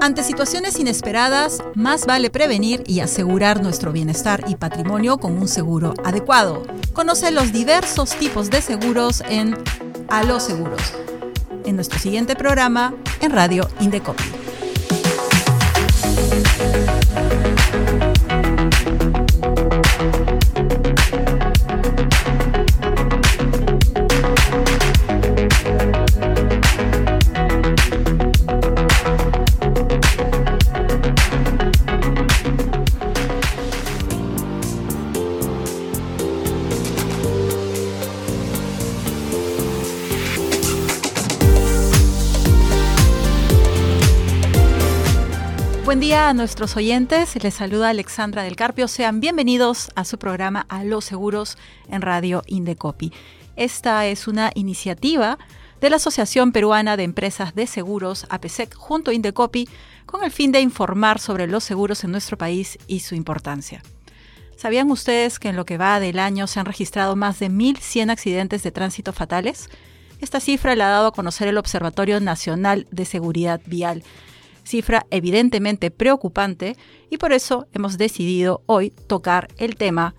Ante situaciones inesperadas, más vale prevenir y asegurar nuestro bienestar y patrimonio con un seguro adecuado. Conoce los diversos tipos de seguros en A los Seguros, en nuestro siguiente programa en Radio Indecopi. Buen día a nuestros oyentes. Les saluda Alexandra del Carpio. Sean bienvenidos a su programa A los Seguros en Radio Indecopi. Esta es una iniciativa de la Asociación Peruana de Empresas de Seguros, APSEC, junto a Indecopi, con el fin de informar sobre los seguros en nuestro país y su importancia. ¿Sabían ustedes que en lo que va del año se han registrado más de 1.100 accidentes de tránsito fatales? Esta cifra la ha dado a conocer el Observatorio Nacional de Seguridad Vial cifra evidentemente preocupante y por eso hemos decidido hoy tocar el tema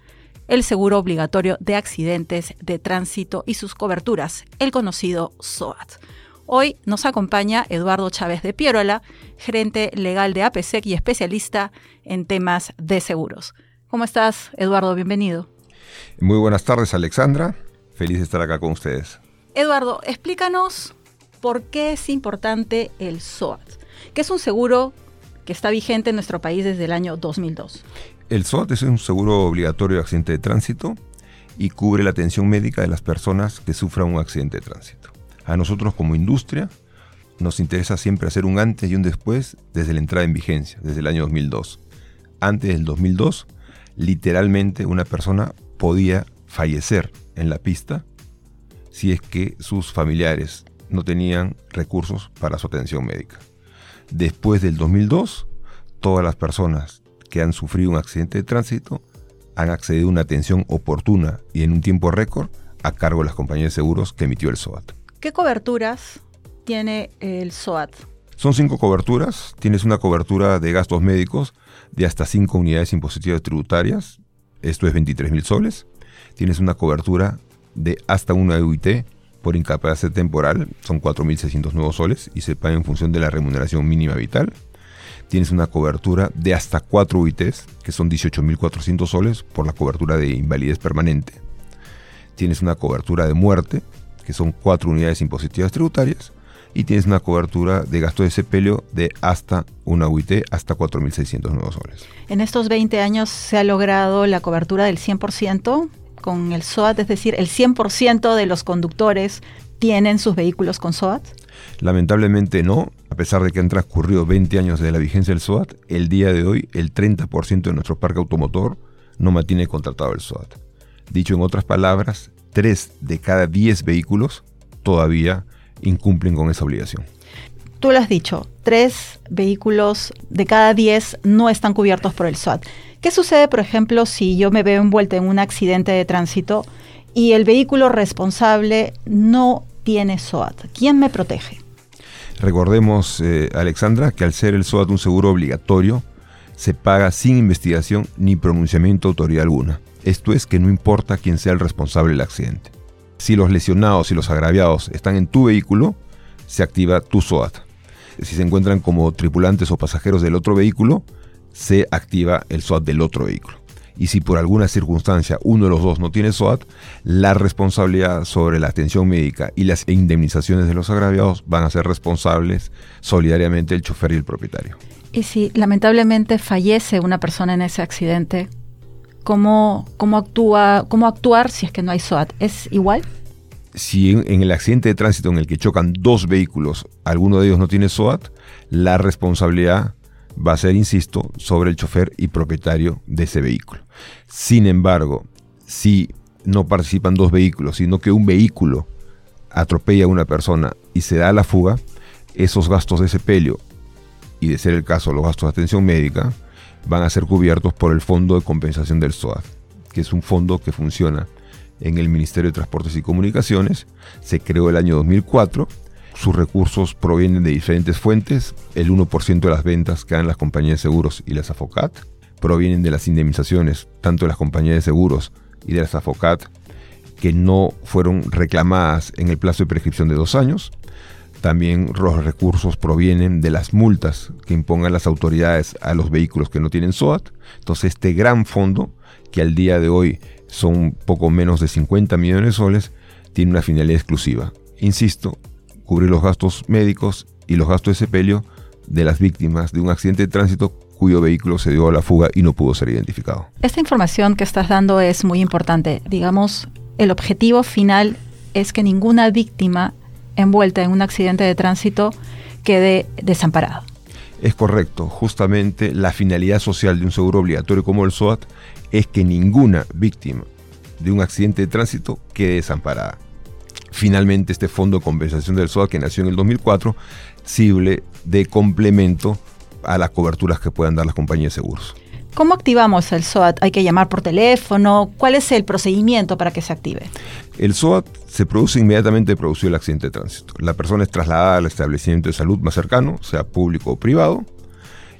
el seguro obligatorio de accidentes de tránsito y sus coberturas, el conocido SOAT. Hoy nos acompaña Eduardo Chávez de Pierola, gerente legal de APSEC y especialista en temas de seguros. ¿Cómo estás, Eduardo? Bienvenido. Muy buenas tardes, Alexandra. Feliz de estar acá con ustedes. Eduardo, explícanos por qué es importante el SOAT que es un seguro que está vigente en nuestro país desde el año 2002. El SOAT es un seguro obligatorio de accidente de tránsito y cubre la atención médica de las personas que sufran un accidente de tránsito. A nosotros como industria nos interesa siempre hacer un antes y un después desde la entrada en vigencia, desde el año 2002. Antes del 2002, literalmente una persona podía fallecer en la pista si es que sus familiares no tenían recursos para su atención médica. Después del 2002, todas las personas que han sufrido un accidente de tránsito han accedido a una atención oportuna y en un tiempo récord a cargo de las compañías de seguros que emitió el SOAT. ¿Qué coberturas tiene el SOAT? Son cinco coberturas. Tienes una cobertura de gastos médicos de hasta cinco unidades impositivas tributarias. Esto es 23 mil soles. Tienes una cobertura de hasta una UIT por incapacidad temporal son 4.600 nuevos soles y se paga en función de la remuneración mínima vital. Tienes una cobertura de hasta 4 UITs, que son 18.400 soles por la cobertura de invalidez permanente. Tienes una cobertura de muerte, que son 4 unidades impositivas tributarias. Y tienes una cobertura de gasto de sepelio de hasta una UIT, hasta 4.600 nuevos soles. En estos 20 años se ha logrado la cobertura del 100% con el SOAT? Es decir, ¿el 100% de los conductores tienen sus vehículos con SOAT? Lamentablemente no, a pesar de que han transcurrido 20 años de la vigencia del SOAT, el día de hoy el 30% de nuestro parque automotor no mantiene contratado el SOAT. Dicho en otras palabras, 3 de cada 10 vehículos todavía incumplen con esa obligación. Tú lo has dicho, 3 vehículos de cada 10 no están cubiertos por el SOAT. ¿Qué sucede, por ejemplo, si yo me veo envuelta en un accidente de tránsito y el vehículo responsable no tiene SOAT? ¿Quién me protege? Recordemos, eh, Alexandra, que al ser el SOAT un seguro obligatorio, se paga sin investigación ni pronunciamiento de autoridad alguna. Esto es que no importa quién sea el responsable del accidente. Si los lesionados y los agraviados están en tu vehículo, se activa tu SOAT. Si se encuentran como tripulantes o pasajeros del otro vehículo, se activa el SOAT del otro vehículo. Y si por alguna circunstancia uno de los dos no tiene SOAT, la responsabilidad sobre la atención médica y las indemnizaciones de los agraviados van a ser responsables solidariamente el chofer y el propietario. Y si lamentablemente fallece una persona en ese accidente, ¿cómo, cómo, actúa, cómo actuar si es que no hay SOAT? ¿Es igual? Si en, el accidente de tránsito en el que chocan dos vehículos, alguno de ellos no tiene SOAT, la responsabilidad va a ser, insisto, sobre el chofer y propietario de ese vehículo. Sin embargo, si no participan dos vehículos, sino que un vehículo atropella a una persona y se da la fuga, esos gastos de sepelio y de ser el caso los gastos de atención médica van a ser cubiertos por el Fondo de Compensación del SOAT, que es un fondo que funciona en el Ministerio de Transportes y Comunicaciones, se creó el año 2004 sus recursos provienen de diferentes fuentes. El 1% de las ventas que dan las compañías de seguros y las AFOCAT provienen de las indemnizaciones, tanto de las compañías de seguros y de las AFOCAT, que no fueron reclamadas en el plazo de prescripción de dos años. También los recursos provienen de las multas que impongan las autoridades a los vehículos que no tienen SOAT. Entonces este gran fondo, que al día de hoy son poco menos de 50 millones de soles, tiene una finalidad exclusiva. Insisto, cubrir los gastos médicos y los gastos de sepelio de las víctimas de un accidente de tránsito cuyo vehículo se dio a la fuga y no pudo ser identificado. Esta información que estás dando es muy importante. Digamos, el objetivo final es que ninguna víctima envuelta en un accidente de tránsito quede desamparada. Es correcto, justamente la finalidad social de un seguro obligatorio como el SOAT es que ninguna víctima de un accidente de tránsito quede desamparada. Finalmente, este fondo de compensación del SOAT que nació en el 2004 sirve de complemento a las coberturas que puedan dar las compañías de seguros. ¿Cómo activamos el SOAT? ¿Hay que llamar por teléfono? ¿Cuál es el procedimiento para que se active? El SOAT se produce inmediatamente de producir el accidente de tránsito. La persona es trasladada al establecimiento de salud más cercano, sea público o privado,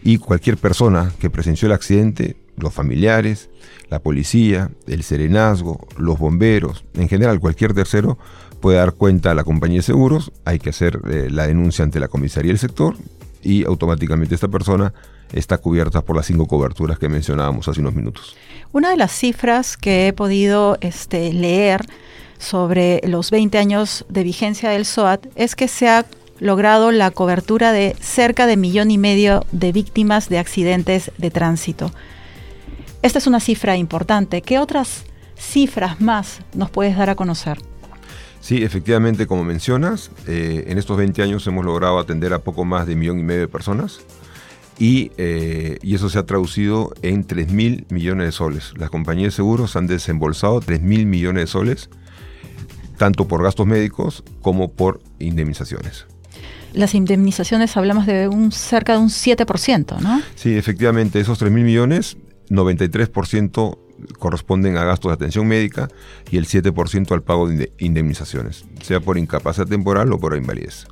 y cualquier persona que presenció el accidente, los familiares, la policía, el serenazgo, los bomberos, en general cualquier tercero, puede dar cuenta a la compañía de seguros, hay que hacer eh, la denuncia ante la comisaría del sector y automáticamente esta persona está cubierta por las cinco coberturas que mencionábamos hace unos minutos. Una de las cifras que he podido este, leer sobre los 20 años de vigencia del SOAT es que se ha logrado la cobertura de cerca de millón y medio de víctimas de accidentes de tránsito. Esta es una cifra importante. ¿Qué otras cifras más nos puedes dar a conocer? Sí, efectivamente, como mencionas, eh, en estos 20 años hemos logrado atender a poco más de millón y medio de personas y, eh, y eso se ha traducido en 3 mil millones de soles. Las compañías de seguros han desembolsado 3 mil millones de soles, tanto por gastos médicos como por indemnizaciones. Las indemnizaciones hablamos de un cerca de un 7%, ¿no? Sí, efectivamente, esos 3 mil millones, 93% corresponden a gastos de atención médica y el 7% al pago de indemnizaciones, sea por incapacidad temporal o por invalidez.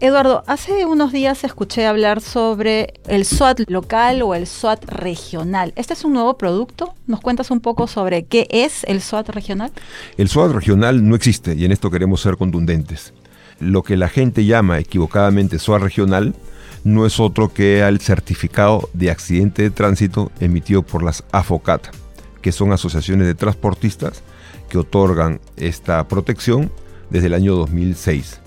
Eduardo, hace unos días escuché hablar sobre el SWAT local o el SWAT regional. ¿Este es un nuevo producto? ¿Nos cuentas un poco sobre qué es el SWAT regional? El SWAT regional no existe y en esto queremos ser contundentes. Lo que la gente llama equivocadamente SWAT regional no es otro que el certificado de accidente de tránsito emitido por las AFOCAT, que son asociaciones de transportistas que otorgan esta protección desde el año 2006.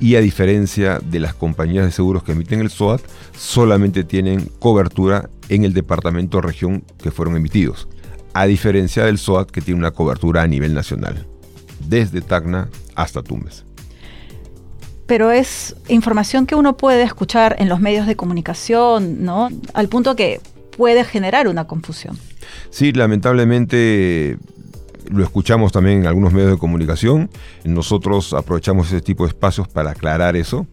Y a diferencia de las compañías de seguros que emiten el SOAT, solamente tienen cobertura en el departamento o región que fueron emitidos, a diferencia del SOAT que tiene una cobertura a nivel nacional, desde Tacna hasta Tumbes pero es información que uno puede escuchar en los medios de comunicación, ¿no? Al punto que puede generar una confusión. Sí, lamentablemente lo escuchamos también en algunos medios de comunicación. Nosotros aprovechamos ese tipo de espacios para aclarar eso.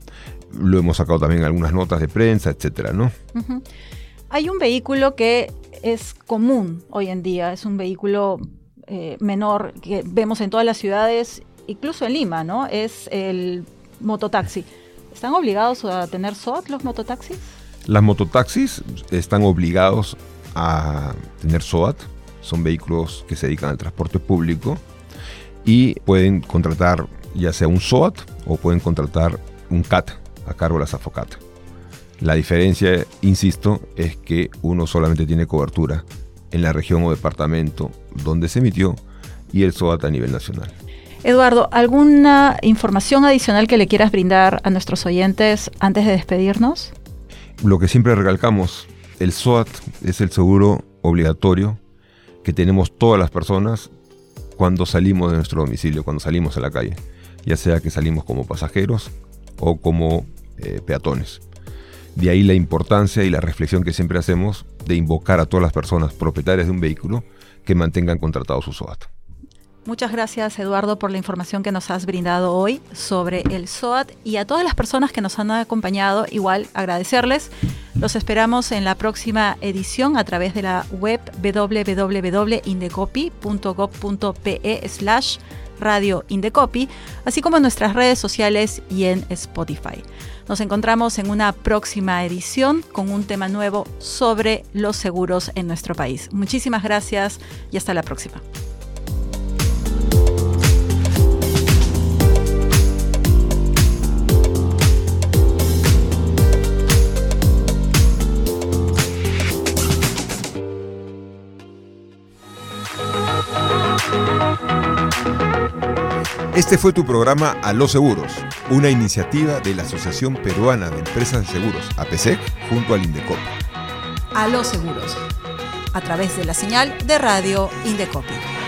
Lo hemos sacado también en algunas notas de prensa, etcétera, ¿no? Hay un vehículo que es común hoy en día, es un vehículo eh, menor que vemos en todas las ciudades, incluso en Lima, ¿no? Es el mototaxi. ¿Están obligados a tener SOAT los mototaxis? Las mototaxis están obligados a tener SOAT. Son vehículos que se dedican al transporte público y pueden contratar ya sea un SOAT o pueden contratar un CAT a cargo de la SAFOCAT. La diferencia, insisto, es que uno solamente tiene cobertura en la región o departamento donde se emitió y el SOAT a nivel nacional. Eduardo, ¿alguna información adicional que le quieras brindar a nuestros oyentes antes de despedirnos? Lo que siempre recalcamos, el SOAT es el seguro obligatorio que tenemos todas las personas cuando salimos de nuestro domicilio, cuando salimos a la calle, ya sea que salimos como pasajeros o como eh, peatones. De ahí la importancia y la reflexión que siempre hacemos de invocar a todas las personas propietarias de un vehículo que mantengan contratado su SOAT. Muchas gracias Eduardo por la información que nos has brindado hoy sobre el SOAT y a todas las personas que nos han acompañado, igual agradecerles. Los esperamos en la próxima edición a través de la web www.indecopy.gov.pe slash Radio Indecopi, así como en nuestras redes sociales y en Spotify. Nos encontramos en una próxima edición con un tema nuevo sobre los seguros en nuestro país. Muchísimas gracias y hasta la próxima. Este fue tu programa A los Seguros, una iniciativa de la Asociación Peruana de Empresas de Seguros, APSEC, junto al Indecop. A los Seguros, a través de la señal de radio Indecopi.